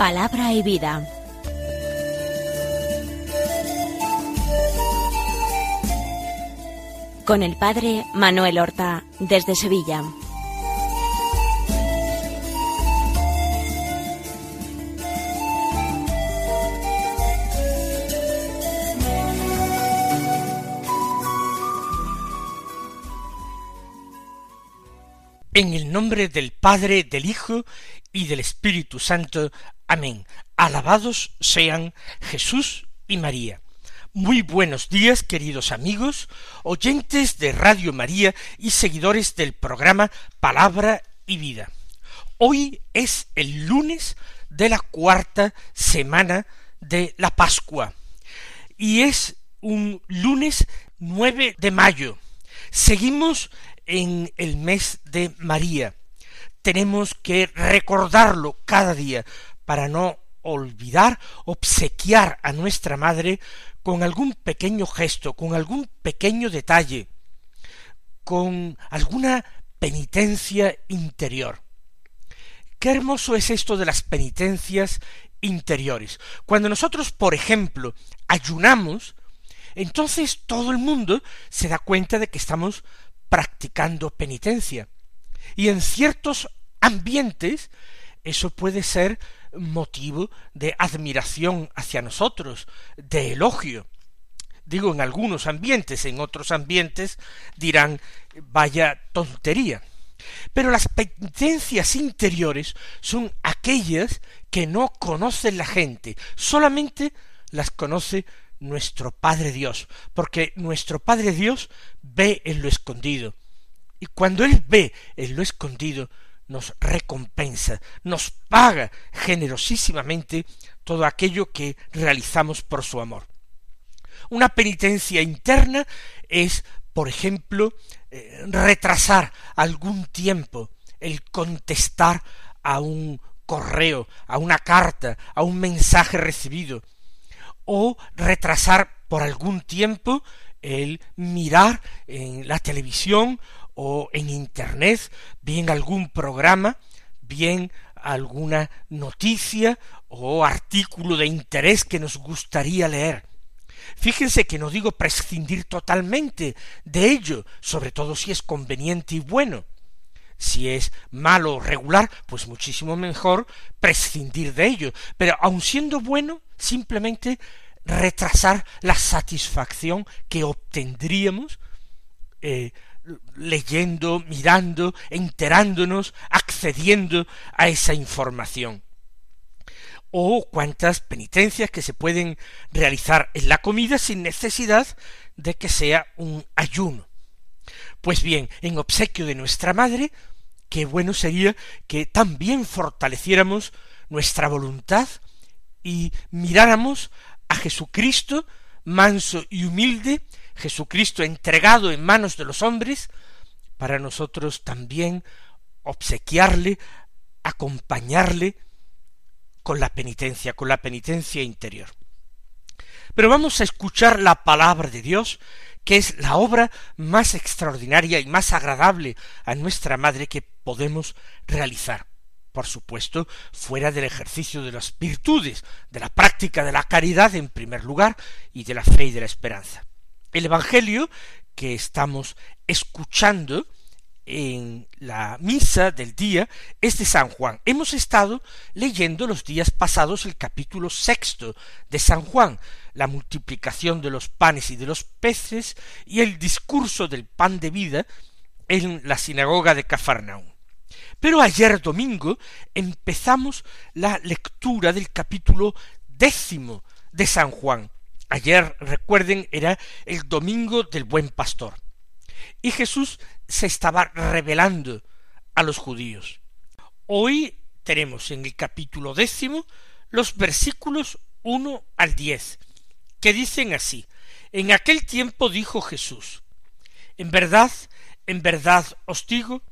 Palabra y vida. Con el padre Manuel Horta, desde Sevilla. En el nombre del Padre, del Hijo y del Espíritu Santo. Amén. Alabados sean Jesús y María. Muy buenos días, queridos amigos, oyentes de Radio María y seguidores del programa Palabra y Vida. Hoy es el lunes de la cuarta semana de la Pascua y es un lunes 9 de mayo. Seguimos en el mes de María. Tenemos que recordarlo cada día para no olvidar, obsequiar a nuestra Madre con algún pequeño gesto, con algún pequeño detalle, con alguna penitencia interior. Qué hermoso es esto de las penitencias interiores. Cuando nosotros, por ejemplo, ayunamos, entonces todo el mundo se da cuenta de que estamos practicando penitencia. Y en ciertos ambientes eso puede ser motivo de admiración hacia nosotros, de elogio. Digo en algunos ambientes, en otros ambientes dirán vaya tontería. Pero las penitencias interiores son aquellas que no conoce la gente, solamente las conoce nuestro Padre Dios, porque nuestro Padre Dios ve en lo escondido, y cuando Él ve en lo escondido, nos recompensa, nos paga generosísimamente todo aquello que realizamos por su amor. Una penitencia interna es, por ejemplo, eh, retrasar algún tiempo el contestar a un correo, a una carta, a un mensaje recibido, o retrasar por algún tiempo el mirar en la televisión o en internet, bien algún programa, bien alguna noticia o artículo de interés que nos gustaría leer. Fíjense que no digo prescindir totalmente de ello, sobre todo si es conveniente y bueno. Si es malo o regular, pues muchísimo mejor prescindir de ello. Pero aun siendo bueno, simplemente retrasar la satisfacción que obtendríamos eh, leyendo, mirando, enterándonos, accediendo a esa información. O cuántas penitencias que se pueden realizar en la comida sin necesidad de que sea un ayuno. Pues bien, en obsequio de nuestra Madre, qué bueno sería que también fortaleciéramos nuestra voluntad y miráramos a Jesucristo manso y humilde, Jesucristo entregado en manos de los hombres, para nosotros también obsequiarle, acompañarle con la penitencia, con la penitencia interior. Pero vamos a escuchar la palabra de Dios, que es la obra más extraordinaria y más agradable a nuestra Madre que podemos realizar por supuesto, fuera del ejercicio de las virtudes, de la práctica de la caridad en primer lugar, y de la fe y de la esperanza. El Evangelio que estamos escuchando en la misa del día es de San Juan. Hemos estado leyendo los días pasados el capítulo sexto de San Juan, la multiplicación de los panes y de los peces y el discurso del pan de vida en la sinagoga de Cafarnaúm. Pero ayer domingo empezamos la lectura del capítulo décimo de San Juan. Ayer, recuerden, era el domingo del buen pastor. Y Jesús se estaba revelando a los judíos. Hoy tenemos en el capítulo décimo los versículos uno al diez, que dicen así En aquel tiempo dijo Jesús En verdad, en verdad os digo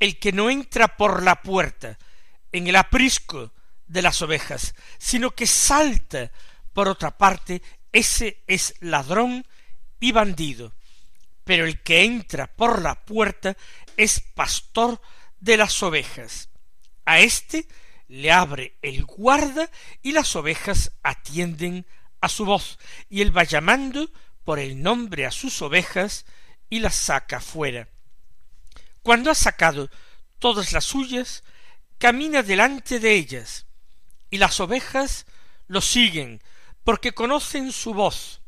el que no entra por la puerta en el aprisco de las ovejas, sino que salta por otra parte, ese es ladrón y bandido. Pero el que entra por la puerta es pastor de las ovejas. A éste le abre el guarda y las ovejas atienden a su voz, y él va llamando por el nombre a sus ovejas y las saca fuera. Cuando ha sacado todas las suyas, camina delante de ellas, y las ovejas lo siguen, porque conocen su voz.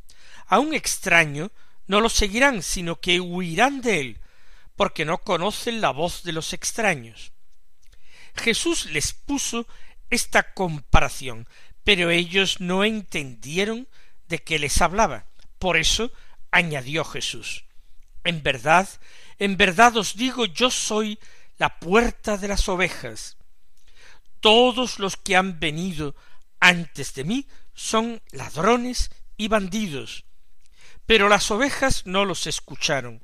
A un extraño no lo seguirán, sino que huirán de él, porque no conocen la voz de los extraños. Jesús les puso esta comparación, pero ellos no entendieron de qué les hablaba. Por eso añadió Jesús, En verdad, en verdad os digo, yo soy la puerta de las ovejas. Todos los que han venido antes de mí son ladrones y bandidos, pero las ovejas no los escucharon.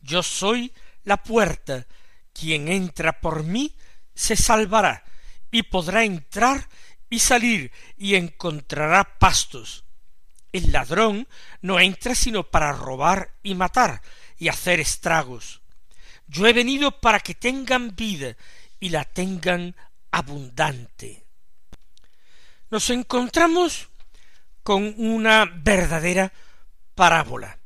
Yo soy la puerta, quien entra por mí se salvará, y podrá entrar y salir, y encontrará pastos. El ladrón no entra sino para robar y matar, y hacer estragos. Yo he venido para que tengan vida, y la tengan abundante. Nos encontramos con una verdadera parábola.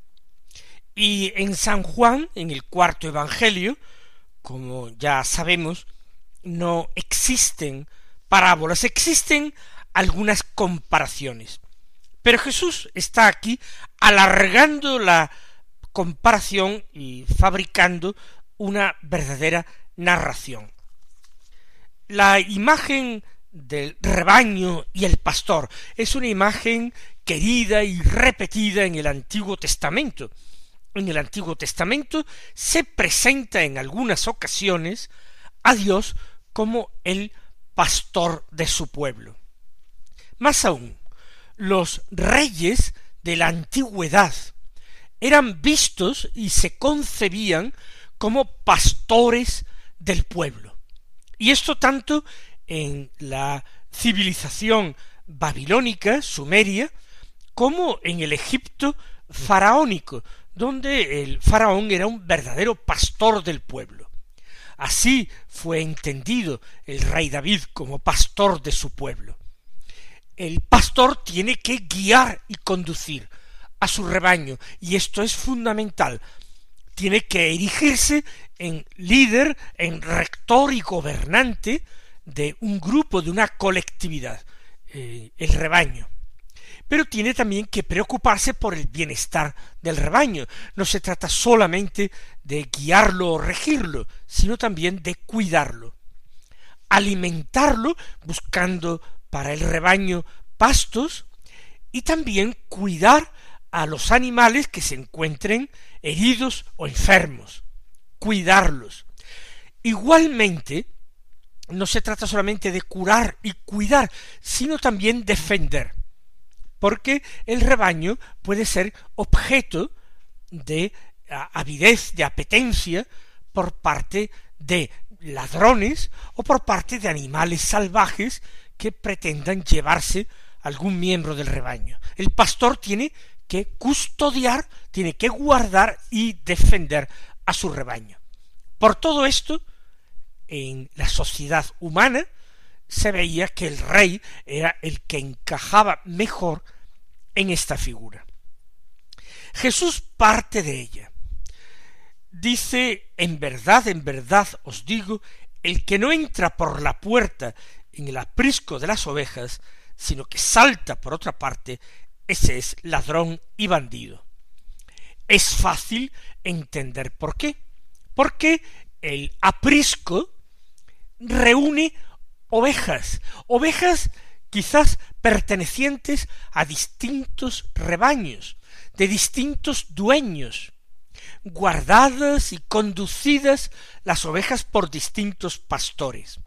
Y en San Juan, en el cuarto Evangelio, como ya sabemos, no existen parábolas, existen algunas comparaciones. Pero Jesús está aquí alargando la comparación y fabricando una verdadera narración. La imagen del rebaño y el pastor es una imagen querida y repetida en el Antiguo Testamento. En el Antiguo Testamento se presenta en algunas ocasiones a Dios como el pastor de su pueblo. Más aún, los reyes de la antigüedad eran vistos y se concebían como pastores del pueblo. Y esto tanto en la civilización babilónica, sumeria, como en el Egipto faraónico, donde el faraón era un verdadero pastor del pueblo. Así fue entendido el rey David como pastor de su pueblo. El pastor tiene que guiar y conducir a su rebaño, y esto es fundamental. Tiene que erigirse en líder, en rector y gobernante de un grupo, de una colectividad, eh, el rebaño pero tiene también que preocuparse por el bienestar del rebaño. No se trata solamente de guiarlo o regirlo, sino también de cuidarlo, alimentarlo buscando para el rebaño pastos y también cuidar a los animales que se encuentren heridos o enfermos, cuidarlos. Igualmente, no se trata solamente de curar y cuidar, sino también defender porque el rebaño puede ser objeto de avidez, de apetencia por parte de ladrones o por parte de animales salvajes que pretendan llevarse algún miembro del rebaño. El pastor tiene que custodiar, tiene que guardar y defender a su rebaño. Por todo esto, en la sociedad humana, se veía que el rey era el que encajaba mejor en esta figura. Jesús parte de ella. Dice, en verdad, en verdad os digo, el que no entra por la puerta en el aprisco de las ovejas, sino que salta por otra parte, ese es ladrón y bandido. Es fácil entender por qué. Porque el aprisco reúne ovejas, ovejas quizás pertenecientes a distintos rebaños, de distintos dueños, guardadas y conducidas las ovejas por distintos pastores.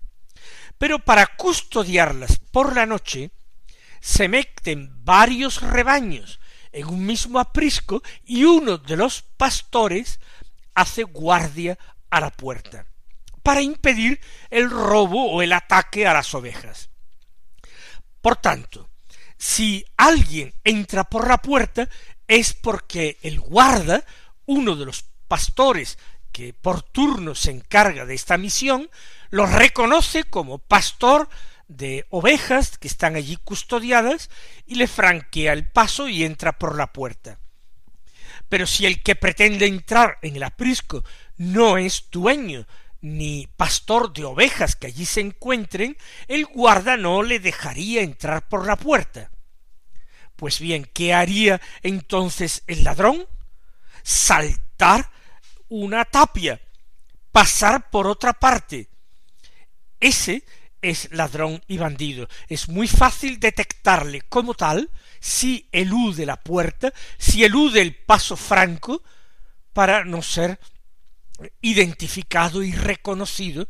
Pero para custodiarlas por la noche, se meten varios rebaños en un mismo aprisco y uno de los pastores hace guardia a la puerta para impedir el robo o el ataque a las ovejas. Por tanto, si alguien entra por la puerta es porque el guarda, uno de los pastores que por turno se encarga de esta misión, lo reconoce como pastor de ovejas que están allí custodiadas y le franquea el paso y entra por la puerta. Pero si el que pretende entrar en el aprisco no es dueño ni pastor de ovejas que allí se encuentren, el guarda no le dejaría entrar por la puerta. Pues bien, ¿qué haría entonces el ladrón? Saltar una tapia, pasar por otra parte. Ese es ladrón y bandido. Es muy fácil detectarle como tal si elude la puerta, si elude el paso franco, para no ser identificado y reconocido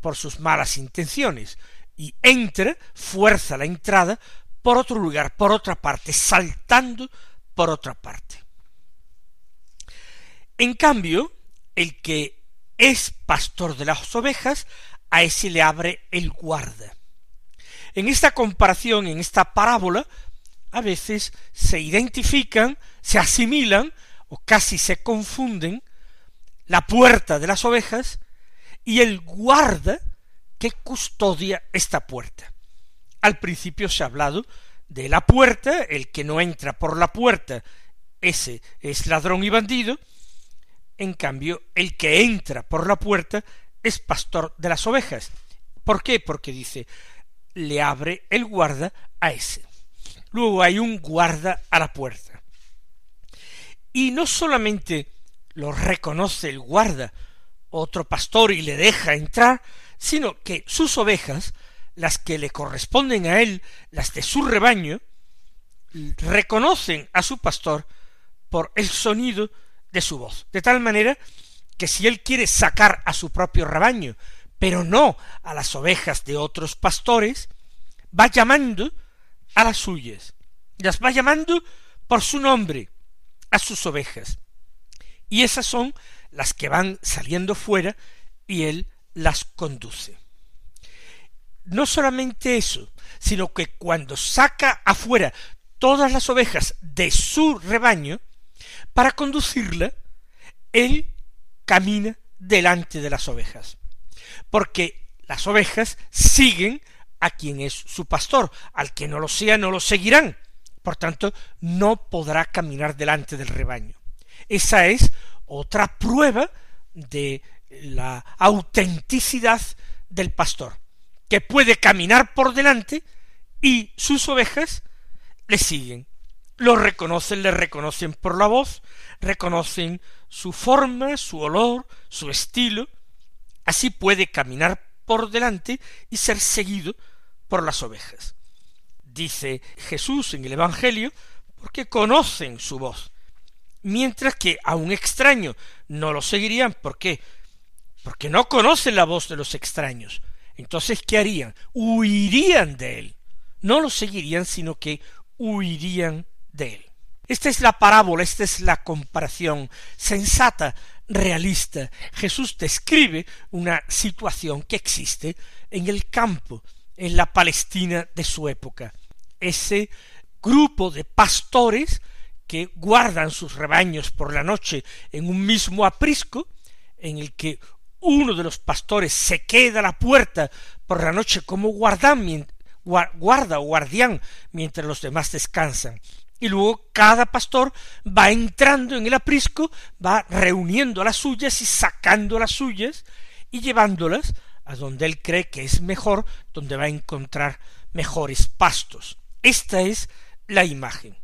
por sus malas intenciones, y entra, fuerza la entrada por otro lugar, por otra parte, saltando por otra parte. En cambio, el que es pastor de las ovejas a ese le abre el guarda. En esta comparación, en esta parábola, a veces se identifican, se asimilan o casi se confunden la puerta de las ovejas y el guarda que custodia esta puerta. Al principio se ha hablado de la puerta, el que no entra por la puerta, ese es ladrón y bandido, en cambio, el que entra por la puerta es pastor de las ovejas. ¿Por qué? Porque dice, le abre el guarda a ese. Luego hay un guarda a la puerta. Y no solamente lo reconoce el guarda, otro pastor, y le deja entrar, sino que sus ovejas, las que le corresponden a él, las de su rebaño, reconocen a su pastor por el sonido de su voz, de tal manera que si él quiere sacar a su propio rebaño, pero no a las ovejas de otros pastores, va llamando a las suyas, las va llamando por su nombre a sus ovejas. Y esas son las que van saliendo fuera y él las conduce. No solamente eso, sino que cuando saca afuera todas las ovejas de su rebaño, para conducirla, él camina delante de las ovejas, porque las ovejas siguen a quien es su pastor, al que no lo sea no lo seguirán, por tanto no podrá caminar delante del rebaño. Esa es otra prueba de la autenticidad del pastor, que puede caminar por delante y sus ovejas le siguen. Lo reconocen, le reconocen por la voz, reconocen su forma, su olor, su estilo, así puede caminar por delante y ser seguido por las ovejas. Dice Jesús en el Evangelio, porque conocen su voz, mientras que a un extraño no lo seguirían, ¿por qué? Porque no conocen la voz de los extraños. Entonces, ¿qué harían? Huirían de él. No lo seguirían, sino que huirían de él. Esta es la parábola, esta es la comparación sensata, realista. Jesús describe una situación que existe en el campo, en la Palestina de su época. Ese grupo de pastores que guardan sus rebaños por la noche en un mismo aprisco, en el que uno de los pastores se queda a la puerta por la noche como guardan, guarda o guardián mientras los demás descansan y luego cada pastor va entrando en el aprisco, va reuniendo las suyas y sacando las suyas y llevándolas a donde él cree que es mejor, donde va a encontrar mejores pastos. Esta es la imagen.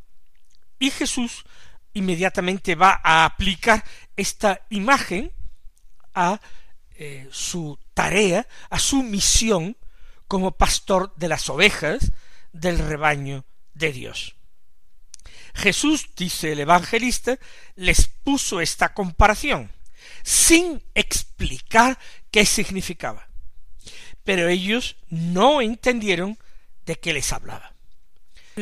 Y Jesús inmediatamente va a aplicar esta imagen a eh, su tarea, a su misión como pastor de las ovejas del rebaño de Dios. Jesús, dice el evangelista, les puso esta comparación, sin explicar qué significaba. Pero ellos no entendieron de qué les hablaba.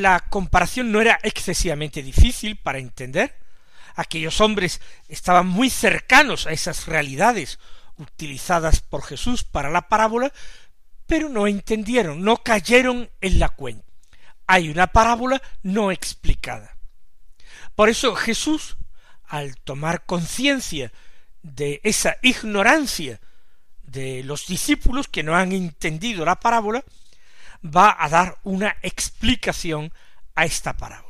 La comparación no era excesivamente difícil para entender. Aquellos hombres estaban muy cercanos a esas realidades utilizadas por Jesús para la parábola, pero no entendieron, no cayeron en la cuenta. Hay una parábola no explicada. Por eso Jesús, al tomar conciencia de esa ignorancia de los discípulos que no han entendido la parábola, va a dar una explicación a esta parábola.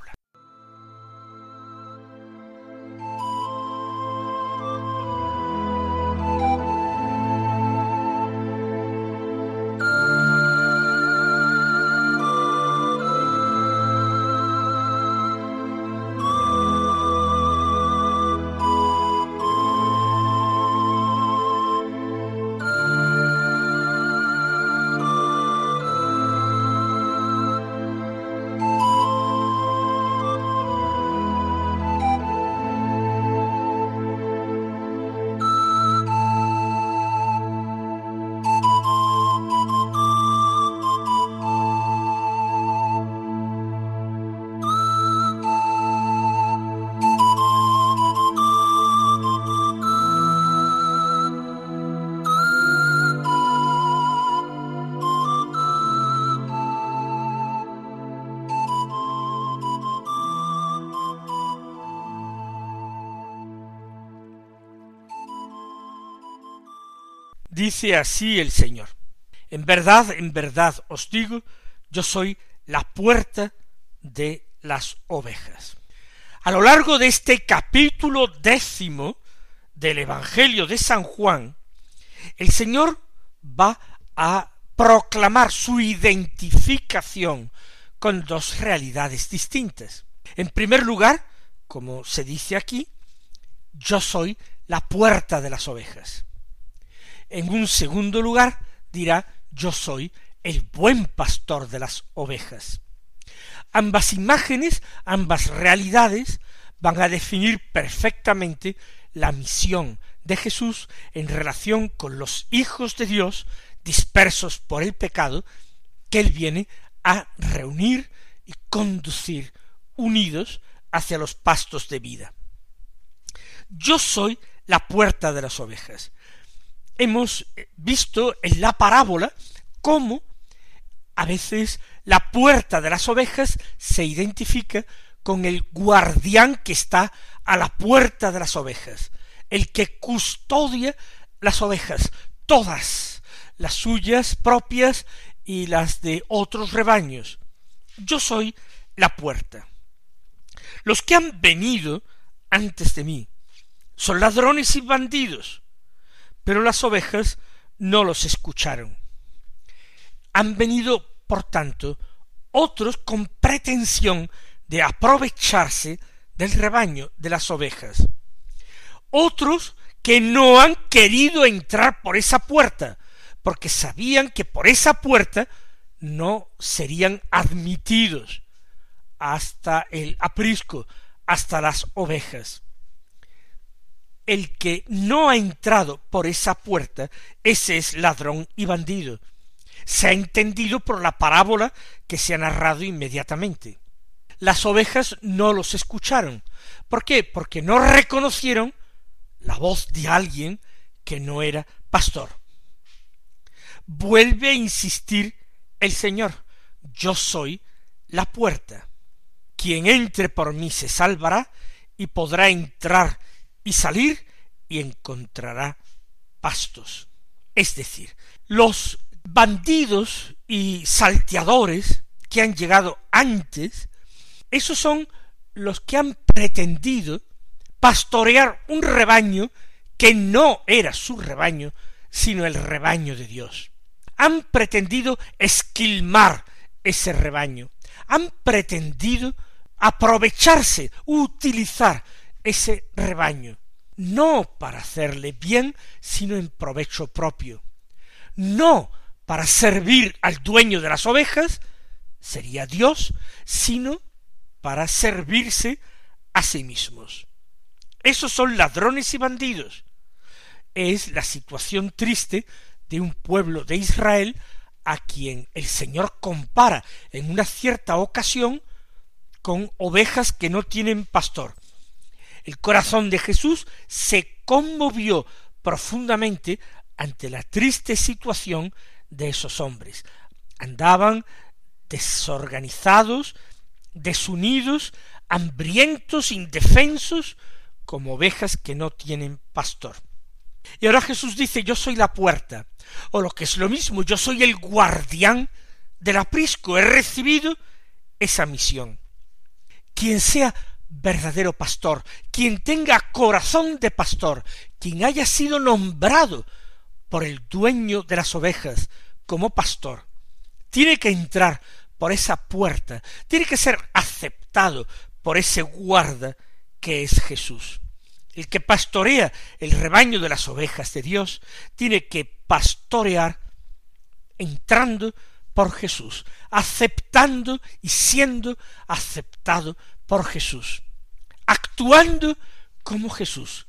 Dice así el Señor. En verdad, en verdad os digo, yo soy la puerta de las ovejas. A lo largo de este capítulo décimo del Evangelio de San Juan, el Señor va a proclamar su identificación con dos realidades distintas. En primer lugar, como se dice aquí, yo soy la puerta de las ovejas. En un segundo lugar dirá yo soy el buen pastor de las ovejas. Ambas imágenes, ambas realidades van a definir perfectamente la misión de Jesús en relación con los hijos de Dios dispersos por el pecado que él viene a reunir y conducir unidos hacia los pastos de vida. Yo soy la puerta de las ovejas hemos visto en la parábola cómo a veces la puerta de las ovejas se identifica con el guardián que está a la puerta de las ovejas, el que custodia las ovejas, todas, las suyas propias y las de otros rebaños. Yo soy la puerta. Los que han venido antes de mí son ladrones y bandidos, pero las ovejas no los escucharon. Han venido, por tanto, otros con pretensión de aprovecharse del rebaño de las ovejas. Otros que no han querido entrar por esa puerta, porque sabían que por esa puerta no serían admitidos hasta el aprisco, hasta las ovejas el que no ha entrado por esa puerta, ese es ladrón y bandido. Se ha entendido por la parábola que se ha narrado inmediatamente. Las ovejas no los escucharon. ¿Por qué? Porque no reconocieron la voz de alguien que no era pastor. Vuelve a insistir el Señor. Yo soy la puerta. Quien entre por mí se salvará y podrá entrar y salir y encontrará pastos. Es decir, los bandidos y salteadores que han llegado antes, esos son los que han pretendido pastorear un rebaño que no era su rebaño, sino el rebaño de Dios. Han pretendido esquilmar ese rebaño, han pretendido aprovecharse, utilizar ese rebaño, no para hacerle bien, sino en provecho propio, no para servir al dueño de las ovejas, sería Dios, sino para servirse a sí mismos. Esos son ladrones y bandidos. Es la situación triste de un pueblo de Israel a quien el Señor compara en una cierta ocasión con ovejas que no tienen pastor, el corazón de Jesús se conmovió profundamente ante la triste situación de esos hombres. Andaban desorganizados, desunidos, hambrientos, indefensos, como ovejas que no tienen pastor. Y ahora Jesús dice, yo soy la puerta, o lo que es lo mismo, yo soy el guardián del aprisco, he recibido esa misión. Quien sea verdadero pastor, quien tenga corazón de pastor, quien haya sido nombrado por el dueño de las ovejas como pastor, tiene que entrar por esa puerta, tiene que ser aceptado por ese guarda que es Jesús. El que pastorea el rebaño de las ovejas de Dios tiene que pastorear entrando por Jesús, aceptando y siendo aceptado por Jesús, actuando como Jesús,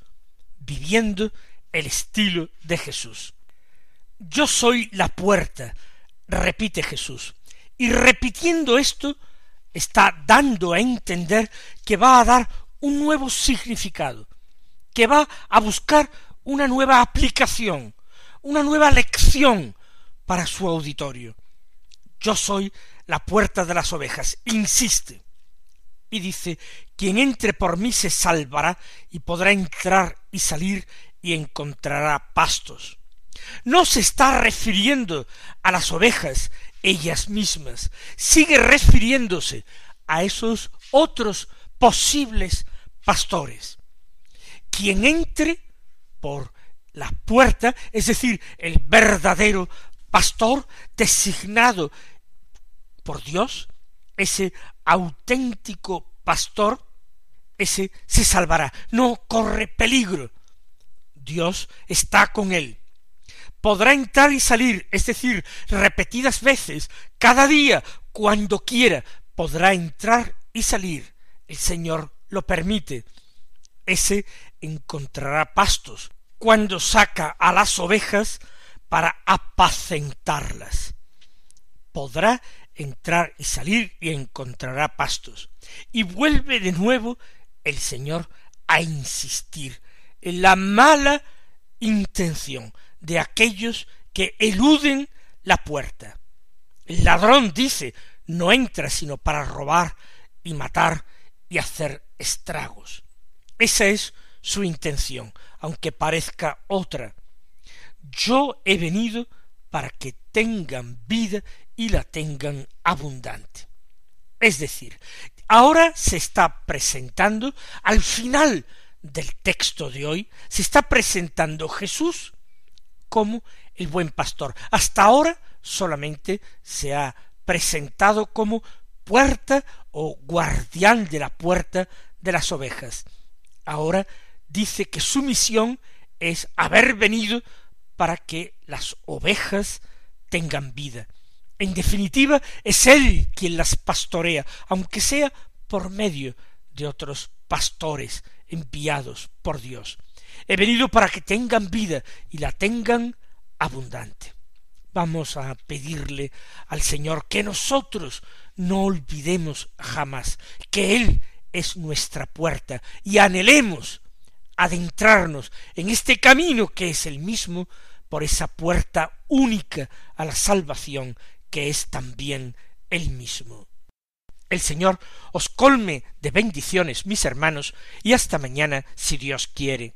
viviendo el estilo de Jesús. Yo soy la puerta, repite Jesús, y repitiendo esto está dando a entender que va a dar un nuevo significado, que va a buscar una nueva aplicación, una nueva lección para su auditorio. Yo soy la puerta de las ovejas, insiste. Y dice, quien entre por mí se salvará y podrá entrar y salir y encontrará pastos. No se está refiriendo a las ovejas ellas mismas, sigue refiriéndose a esos otros posibles pastores. Quien entre por la puerta, es decir, el verdadero pastor designado por Dios, ese auténtico pastor, ese se salvará, no corre peligro. Dios está con él. Podrá entrar y salir, es decir, repetidas veces, cada día, cuando quiera, podrá entrar y salir. El Señor lo permite. Ese encontrará pastos cuando saca a las ovejas para apacentarlas. Podrá entrar y salir y encontrará pastos. Y vuelve de nuevo el Señor a insistir en la mala intención de aquellos que eluden la puerta. El ladrón dice no entra sino para robar y matar y hacer estragos. Esa es su intención, aunque parezca otra. Yo he venido para que tengan vida y la tengan abundante. Es decir, ahora se está presentando al final del texto de hoy, se está presentando Jesús como el buen pastor. Hasta ahora solamente se ha presentado como puerta o guardián de la puerta de las ovejas. Ahora dice que su misión es haber venido para que las ovejas tengan vida. En definitiva, es Él quien las pastorea, aunque sea por medio de otros pastores enviados por Dios. He venido para que tengan vida y la tengan abundante. Vamos a pedirle al Señor que nosotros no olvidemos jamás que Él es nuestra puerta y anhelemos adentrarnos en este camino que es el mismo por esa puerta única a la salvación que es también el mismo. El Señor os colme de bendiciones, mis hermanos, y hasta mañana, si Dios quiere.